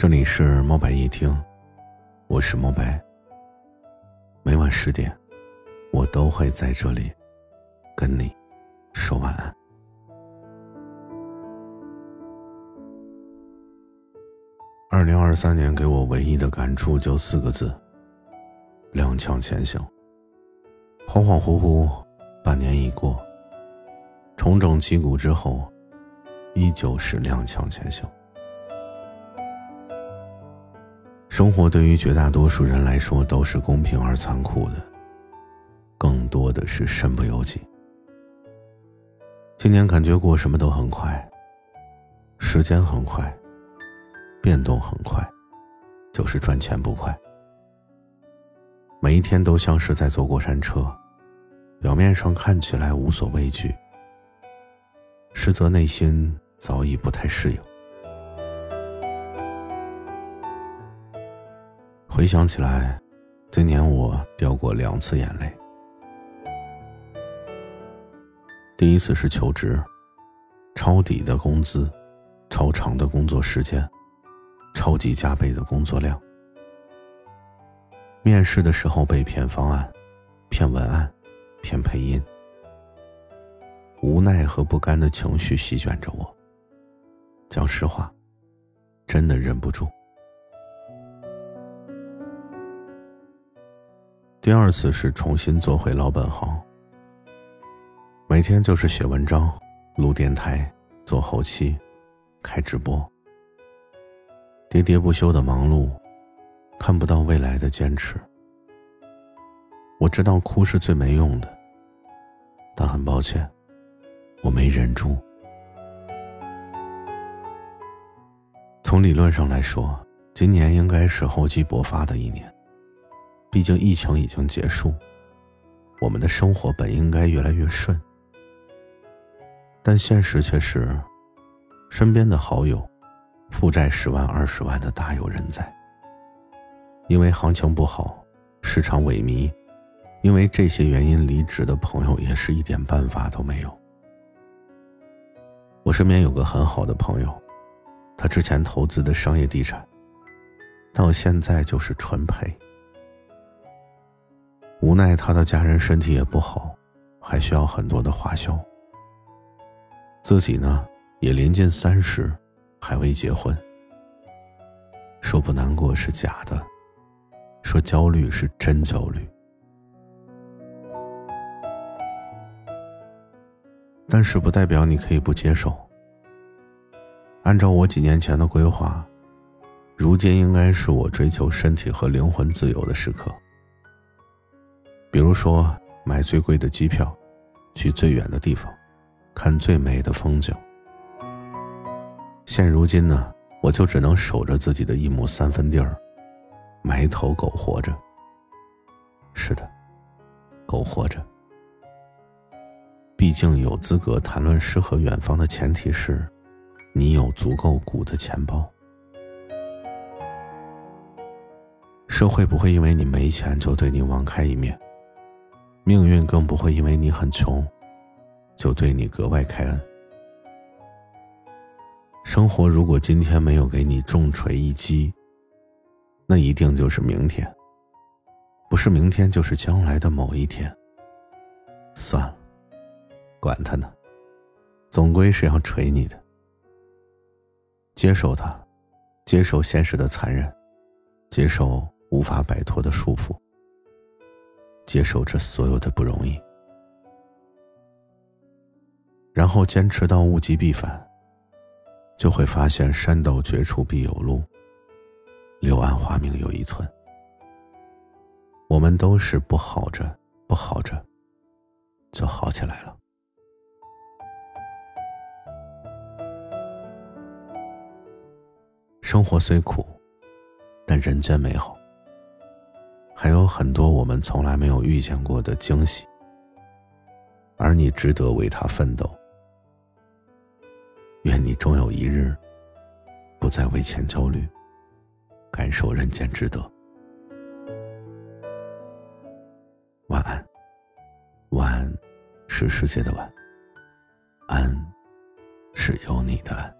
这里是猫白夜听，我是猫白。每晚十点，我都会在这里跟你说晚安。二零二三年给我唯一的感触就四个字：踉跄前行。恍恍惚惚，半年已过，重整旗鼓之后，依旧是踉跄前行。生活对于绝大多数人来说都是公平而残酷的，更多的是身不由己。今年感觉过什么都很快，时间很快，变动很快，就是赚钱不快。每一天都像是在坐过山车，表面上看起来无所畏惧，实则内心早已不太适应。回想起来，今年我掉过两次眼泪。第一次是求职，抄底的工资，超长的工作时间，超级加倍的工作量。面试的时候被骗方案、骗文案、骗配音，无奈和不甘的情绪席卷着我。讲实话，真的忍不住。第二次是重新做回老本行，每天就是写文章、录电台、做后期、开直播，喋喋不休的忙碌，看不到未来的坚持。我知道哭是最没用的，但很抱歉，我没忍住。从理论上来说，今年应该是厚积薄发的一年。毕竟疫情已经结束，我们的生活本应该越来越顺，但现实却是，身边的好友，负债十万二十万的大有人在。因为行情不好，市场萎靡，因为这些原因离职的朋友也是一点办法都没有。我身边有个很好的朋友，他之前投资的商业地产，到现在就是纯赔。无奈他的家人身体也不好，还需要很多的花销。自己呢也临近三十，还未结婚。说不难过是假的，说焦虑是真焦虑。但是不代表你可以不接受。按照我几年前的规划，如今应该是我追求身体和灵魂自由的时刻。比如说，买最贵的机票，去最远的地方，看最美的风景。现如今呢，我就只能守着自己的一亩三分地儿，埋头苟活着。是的，苟活着。毕竟有资格谈论诗和远方的前提是，你有足够鼓的钱包。社会不会因为你没钱就对你网开一面。命运更不会因为你很穷，就对你格外开恩。生活如果今天没有给你重锤一击，那一定就是明天，不是明天就是将来的某一天。算了，管他呢，总归是要锤你的。接受它，接受现实的残忍，接受无法摆脱的束缚。接受这所有的不容易，然后坚持到物极必反，就会发现山到绝处必有路，柳暗花明又一村。我们都是不好着，不好着，就好起来了。生活虽苦，但人间美好。还有很多我们从来没有遇见过的惊喜，而你值得为他奋斗。愿你终有一日，不再为钱焦虑，感受人间值得。晚安，晚安，是世界的晚，安，是有你的安。